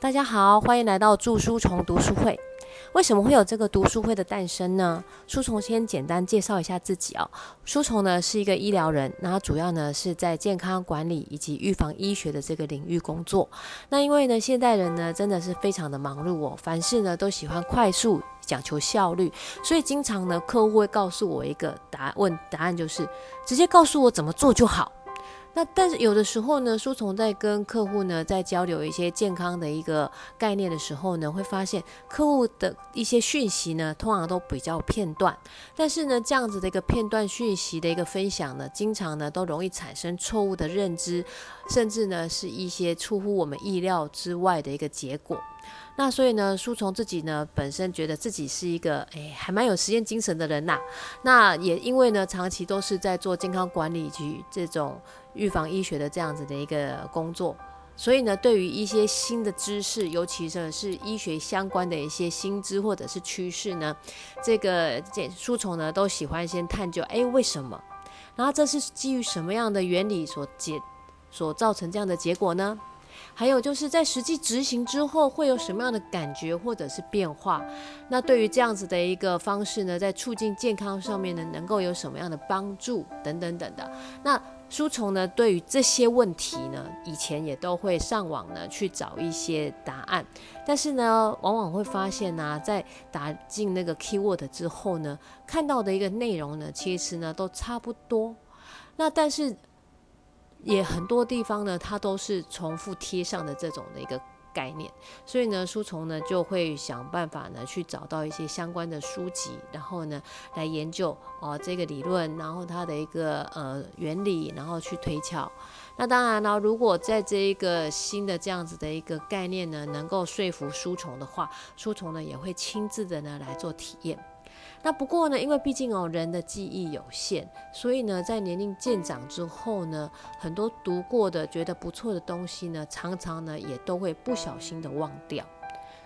大家好，欢迎来到祝书虫读书会。为什么会有这个读书会的诞生呢？书虫先简单介绍一下自己哦。书虫呢是一个医疗人，那主要呢是在健康管理以及预防医学的这个领域工作。那因为呢现代人呢真的是非常的忙碌哦，凡事呢都喜欢快速，讲求效率，所以经常呢客户会告诉我一个答案，问答案就是直接告诉我怎么做就好。那但是有的时候呢，书虫在跟客户呢在交流一些健康的一个概念的时候呢，会发现客户的一些讯息呢，通常都比较片段。但是呢，这样子的一个片段讯息的一个分享呢，经常呢都容易产生错误的认知，甚至呢是一些出乎我们意料之外的一个结果。那所以呢，书虫自己呢本身觉得自己是一个诶还蛮有实验精神的人呐。那也因为呢长期都是在做健康管理及这种。预防医学的这样子的一个工作，所以呢，对于一些新的知识，尤其是是医学相关的一些新知或者是趋势呢，这个简书虫呢都喜欢先探究，哎，为什么？然后这是基于什么样的原理所结所造成这样的结果呢？还有就是在实际执行之后会有什么样的感觉或者是变化？那对于这样子的一个方式呢，在促进健康上面呢，能够有什么样的帮助等等等的？那书虫呢，对于这些问题呢，以前也都会上网呢去找一些答案，但是呢，往往会发现呢，在打进那个 keyword 之后呢，看到的一个内容呢，其实呢都差不多。那但是。也很多地方呢，它都是重复贴上的这种的一个概念，所以呢，书虫呢就会想办法呢去找到一些相关的书籍，然后呢来研究哦这个理论，然后它的一个呃原理，然后去推敲。那当然呢，如果在这一个新的这样子的一个概念呢，能够说服书虫的话，书虫呢也会亲自的呢来做体验。那不过呢，因为毕竟哦，人的记忆有限，所以呢，在年龄渐长之后呢，很多读过的、觉得不错的东西呢，常常呢也都会不小心的忘掉。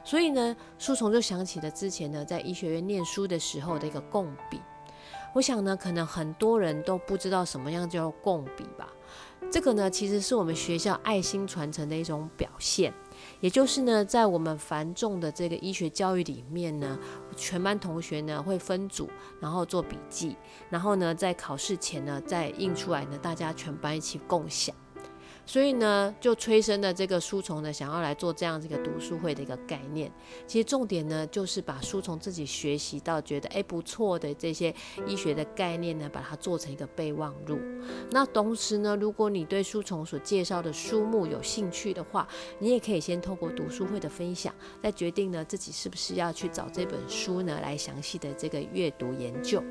所以呢，书虫就想起了之前呢，在医学院念书的时候的一个共笔。我想呢，可能很多人都不知道什么样叫共笔吧。这个呢，其实是我们学校爱心传承的一种表现。也就是呢，在我们繁重的这个医学教育里面呢，全班同学呢会分组，然后做笔记，然后呢在考试前呢再印出来呢，大家全班一起共享。所以呢，就催生了这个书虫呢，想要来做这样这个读书会的一个概念。其实重点呢，就是把书虫自己学习到觉得哎不错的这些医学的概念呢，把它做成一个备忘录。那同时呢，如果你对书虫所介绍的书目有兴趣的话，你也可以先透过读书会的分享，再决定呢自己是不是要去找这本书呢来详细的这个阅读研究。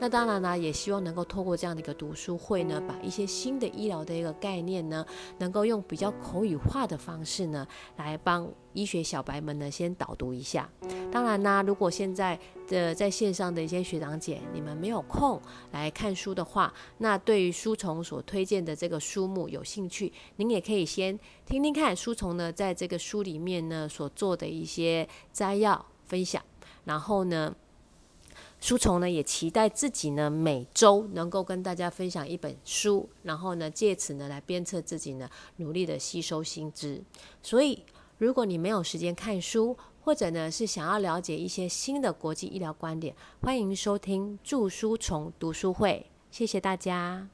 那当然呢，也希望能够透过这样的一个读书会呢，把一些新的医疗的一个概念呢。能够用比较口语化的方式呢，来帮医学小白们呢先导读一下。当然呢，如果现在的在线上的一些学长姐，你们没有空来看书的话，那对于书虫所推荐的这个书目有兴趣，您也可以先听听看书虫呢在这个书里面呢所做的一些摘要分享，然后呢。书虫呢也期待自己呢每周能够跟大家分享一本书，然后呢借此呢来鞭策自己呢努力的吸收新知。所以，如果你没有时间看书，或者呢是想要了解一些新的国际医疗观点，欢迎收听祝书虫读书会。谢谢大家。